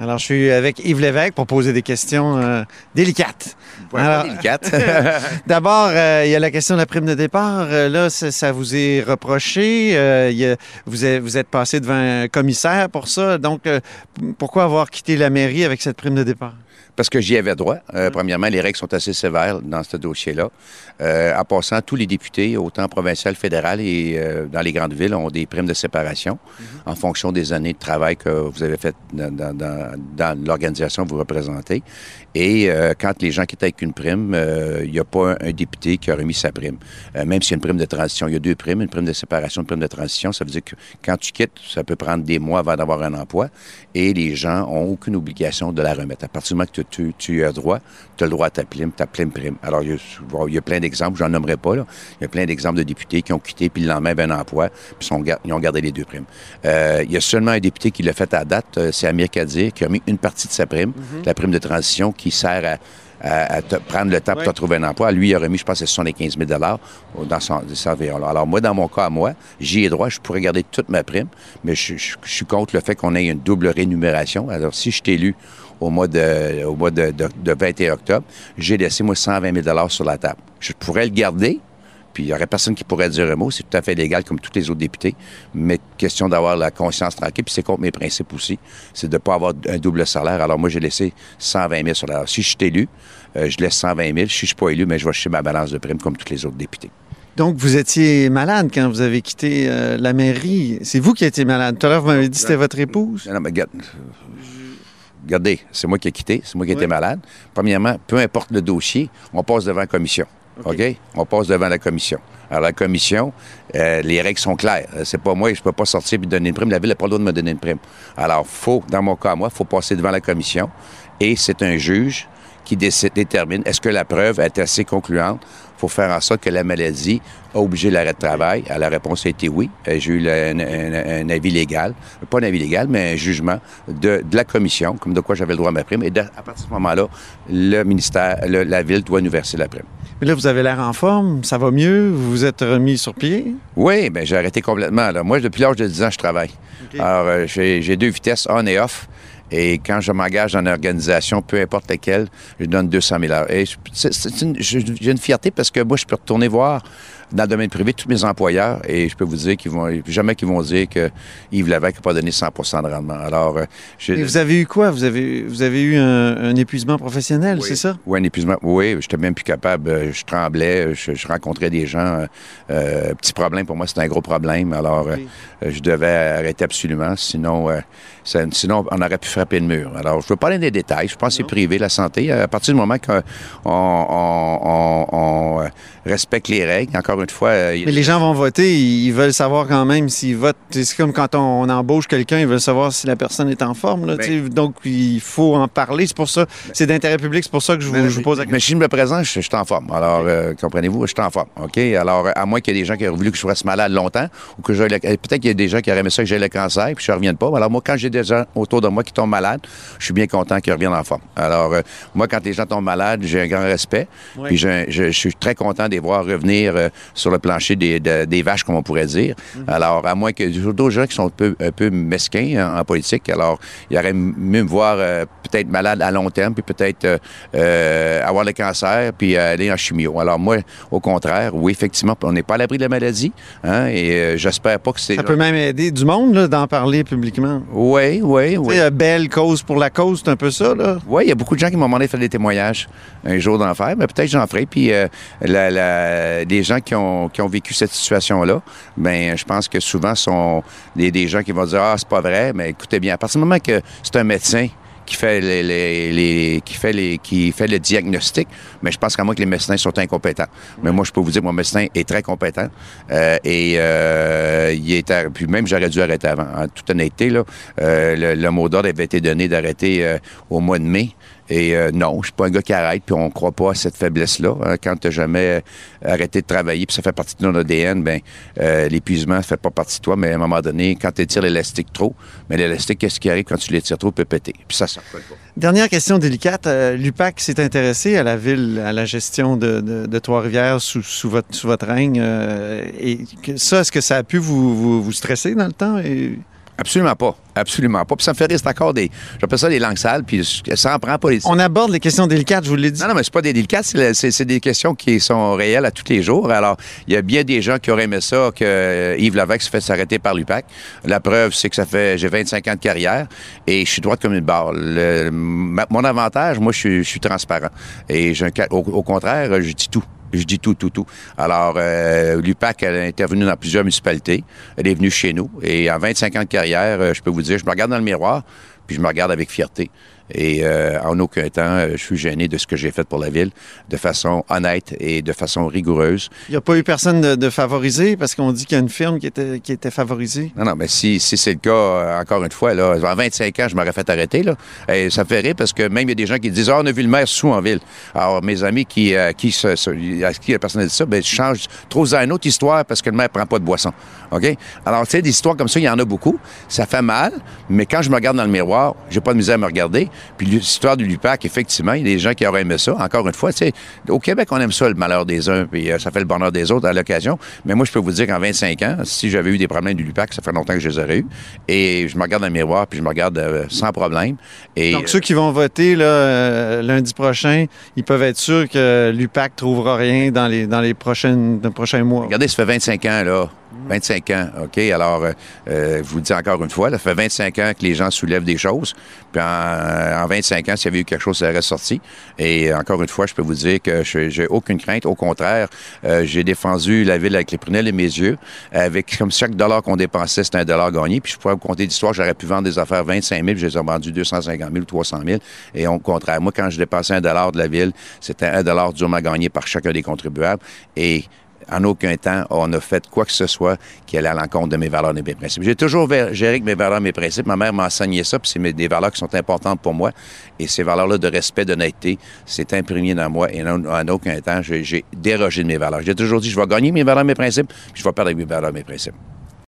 Alors, je suis avec Yves Lévesque pour poser des questions euh, délicates. Ouais. D'abord, euh, il y a la question de la prime de départ. Euh, là, ça, ça vous est reproché. Euh, il y a- vous, êtes, vous êtes passé devant un commissaire pour ça. Donc, euh, pourquoi avoir quitté la mairie avec cette prime de départ? Parce que j'y avais droit. Euh, Premièrement, les règles sont assez sévères dans ce dossier-là. Euh, en passant, tous les députés, autant provincial, fédéral et euh, dans les grandes villes, ont des primes de séparation en fonction des années de travail que vous avez faites dans, dans- dans- dans l'organisation que vous représentez. Et quand les gens quittent avec une prime, il n'y a pas un, un député qui a remis sa prime. Même s'il y a une prime de transition, il y a deux primes, une prime de séparation, une prime de transition. Ça veut dire que quand tu quittes, ça peut prendre des mois avant d'avoir un emploi et les gens ont aucune obligation de la remettre. À partir du moment que tu, tu- tu as droit, tu as le droit à ta prime, ta pleine prime. Alors, il y a, bon, il y a plein d'exemples, j'en nommerai pas, là. Il y a plein d'exemples de députés qui ont quitté, puis le lendemain, un emploi, puis sont, ils ont gardé les deux primes. Euh, il y a seulement un député qui l'a fait à date, euh, c'est Amir Kadir, qui a mis une partie de sa prime, la prime de transition, qui sert à à, à te prendre le temps pour Ouais. te trouver un emploi. Lui, il a remis, je pense, c'est 75 000 dans son, environ-là. Alors, moi, dans mon cas, à moi, j'y ai droit, je pourrais garder toute ma prime, mais je, je- je suis contre le fait qu'on ait une double rémunération. Alors, si je t'ai élu au mois de, au mois de, de- de 21 octobre, j'ai laissé, moi, 120 000 sur la table. Je pourrais le garder, puis il n'y aurait personne qui pourrait dire un mot. C'est tout à fait légal comme tous les autres députés. Mais question d'avoir la conscience tranquille, puis c'est contre mes principes aussi, c'est de ne pas avoir un double salaire. Alors moi, j'ai laissé 120 000 sur la... Si je suis élu, euh, je laisse 120 000. Si je ne suis pas élu, mais je vais chercher ma balance de prime comme tous les autres députés. Donc, vous étiez malade quand vous avez quitté euh, la mairie. C'est vous qui étiez malade. Tout à l'heure, vous m'avez dit que c'était votre épouse. Non, non, mais regarde, regardez, c'est moi qui ai quitté, c'est moi qui Oui. étais malade. Premièrement, peu importe le dossier, on passe devant la commission. OK. OK? On passe devant la commission. Alors, la commission, euh, les règles sont claires. Euh, C'est pas moi, je peux pas sortir et donner une prime. La ville n'a pas le droit de me donner une prime. Alors, faut, dans mon cas, moi, il faut passer devant la commission et c'est un juge qui décide, détermine est-ce que la preuve est assez concluante pour faire en sorte que la maladie a obligé l'arrêt de travail? Alors, la réponse a été oui. Euh, J'ai eu un, un- un avis légal, pas un avis légal, mais un jugement de, de la commission, comme de quoi j'avais le droit à ma prime. Et de- à partir de ce moment-là, le ministère, le- la ville doit nous verser la prime. Mais là, vous avez l'air en forme. Ça va mieux. Vous vous êtes remis sur pied? Oui, bien, j'ai arrêté complètement. là. Moi, depuis l'âge de 10 ans, je travaille. Alors, euh, j'ai deux vitesses, on et off. Et quand je m'engage dans une organisation, peu importe laquelle, je donne 200 000 heures. Et j'ai une fierté parce que moi, je peux retourner voir dans le domaine privé tous mes employeurs et je peux vous dire qu'ils vont jamais qu'ils vont dire que Yves Lévesque n'a pas donné 100% de rendement. Alors, euh, Et vous avez eu quoi? Vous avez, vous avez eu un, un épuisement professionnel, Oui. c'est ça? Oui, un épuisement. Oui, j'étais même plus capable. Euh, Je tremblais. Je, je rencontrais des gens. euh, petit problème pour moi, c'était un gros problème. Alors, Oui. euh, je devais arrêter absolument. Sinon, euh, ça- sinon, on aurait pu frapper le mur. Alors, je ne veux pas aller dans les détails. Je pense que c'est privé, la santé. À partir du moment qu'on on, on- on, euh, respecte les règles, encore une fois, euh, Mais les gens vont voter, ils veulent savoir quand même s'ils votent. C'est comme quand on, embauche quelqu'un, ils veulent savoir si la personne est en forme. là, Ben-. Donc, il faut en parler. C'est pour ça, c'est d'intérêt public, c'est pour ça que je vous, Mais, je vous pose la mais question. si je me présente, je, je suis en forme. Alors, euh, comprenez-vous, je suis en forme. OK? Alors, euh, à moins qu'il y ait des gens qui auraient voulu que je reste malade longtemps ou que j'aille euh, Peut-être qu'il y a des gens qui auraient aimé ça que j'ai le cancer puis je ne revienne pas. Alors, moi, quand j'ai des gens autour de moi qui tombent malades, je suis bien content qu'ils reviennent en forme. Alors, euh, moi, quand les gens tombent malades, j'ai un grand respect. Puis, je, je- je suis très content de les voir revenir euh, sur le plancher des, de- des vaches, comme on pourrait dire. Mhm. Alors, à moins que d'autres gens qui sont un peu, un peu mesquins en, en politique, alors, il y aurait mieux me voir euh, peut-être malade à long terme, puis peut-être euh, euh, avoir le cancer, puis aller en chimio. Alors, moi, au contraire, oui, effectivement, on n'est pas à l'abri de la maladie, hein, et euh, j'espère pas que c'est... Ça peut même aider du monde là, d'en parler publiquement. Oui, oui, Tu oui. sais, euh, belle cause pour la cause, c'est un peu ça. Là. Oui, il y a beaucoup de gens qui m'ont demandé de faire des témoignages un jour d'en faire, mais peut-être j'en ferai. Puis la, la- les gens qui ont, qui ont vécu cette situation-là, ben je pense que souvent sont des, des gens qui vont dire Ah, c'est pas vrai, mais écoutez bien, à partir du moment que c'est un médecin qui fait les, les- les- qui fait les qui fait le diagnostic, mais je pense qu'à moi que les médecins sont incompétents. Mais moi, je peux vous dire que mon médecin est très compétent euh, et euh, il est à- puis même j'aurais dû arrêter avant. En toute honnêteté, là, euh, le, le mot d'ordre avait été donné d'arrêter euh, au mois de mai. Et euh, non, je suis pas un gars qui arrête, puis on croit pas à cette faiblesse-là. hein. Quand tu jamais euh, arrêté de travailler, puis ça fait partie de ton ADN, ben euh, l'épuisement fait pas partie de toi, mais à un moment donné, quand tu étires l'élastique trop, mais l'élastique, qu'est-ce qui arrive quand tu l'étires trop, il peut péter. Puis ça, ça. Dernière question délicate. Euh, L'UPAC s'est intéressé à la ville, à la gestion de, de- Trois-Rivières sous, sous votre, sous votre règne. et ça, est-ce que ça a pu vous, vous, vous stresser dans le temps? Et... Absolument pas. Absolument pas. Puis ça me fait rire, c'est encore des. J'appelle ça des langues sales, puis ça en prend pas les. On aborde les questions délicates, je vous l'ai dit. Non, non, mais c'est pas des délicates, c'est des questions qui sont réelles à tous les jours. Alors, il y a bien des gens qui auraient aimé ça que Yves Lavec se fait s'arrêter par l'UPAC. La preuve, c'est que ça fait. J'ai 25 ans de carrière et je suis droite comme une barre. mon avantage, moi, je suis, transparent. Et au, au contraire, je dis tout. Je dis tout, tout, tout. Alors, euh, l'UPAC, elle a intervenu dans plusieurs municipalités. Elle est venue chez nous. Et en 25 ans de carrière, euh, je peux vous dire, je me regarde dans le miroir, puis je me regarde avec fierté. Et euh, en aucun temps, euh, je suis gêné de ce que j'ai fait pour la ville, de façon honnête et de façon rigoureuse. Il n'y a pas eu personne de, favorisé parce qu'on dit qu'il y a une firme qui était, qui était favorisée? Non, non, mais si, si c'est le cas, euh, encore une fois, là, en 25 ans, je m'aurais fait arrêter. Là. Et ça me fait rire parce que même il y a des gens qui disent Ah, on a vu le maire sous en ville. Alors, mes amis qui, qui, se, à qui la personne a dit ça, bien, je change trop à une autre histoire parce que le maire ne prend pas de boisson. OK? Alors, tu sais, des histoires comme ça, il y en a beaucoup. Ça fait mal, mais quand je me regarde dans le miroir, j'ai pas de misère à me regarder. Puis l'histoire du LUPAC, effectivement, il y a des gens qui auraient aimé ça. Encore une fois, tu sais, au Québec, on aime ça, le malheur des uns, puis euh, ça fait le bonheur des autres à l'occasion. Mais moi, je peux vous dire qu'en 25 ans, si j'avais eu des problèmes du LUPAC, ça fait longtemps que je les aurais eu. Et je me regarde dans le miroir, puis je me regarde euh, sans problème. Et, Donc, ceux qui vont voter là, euh, lundi prochain, ils peuvent être sûrs que l'UPAC trouvera rien dans les, dans les, prochaines, dans les prochains mois. Regardez, ça fait 25 ans, là. 25 ans, OK? Alors, euh, euh, je vous le dis encore une fois, ça fait 25 ans que les gens soulèvent des choses. Puis en, 25 ans, s'il y avait eu quelque chose, ça aurait sorti. Et encore une fois, je peux vous dire que j'ai aucune crainte. Au contraire, euh, j'ai défendu la ville avec les prunelles et mes yeux. Avec comme chaque dollar qu'on dépensait, c'était un dollar gagné. Puis je pourrais vous compter d'histoire, j'aurais pu vendre des affaires 25 000, je les ai vendues 250 000 ou 300 000. Et au contraire, moi, quand je dépensais un dollar de la ville, c'était un dollar durement gagné par chacun des contribuables. Et en aucun temps, on a fait quoi que ce soit qui allait à l'encontre de mes valeurs et de mes principes. J'ai toujours géré avec mes valeurs et mes principes. Ma mère m'a enseigné ça, puis c'est des valeurs qui sont importantes pour moi. Et ces valeurs-là de respect, d'honnêteté, c'est imprégné dans moi. Et en, aucun temps, j'ai dérogé de mes valeurs. J'ai toujours dit, je vais gagner mes valeurs et mes principes, puis je vais perdre mes valeurs et mes principes.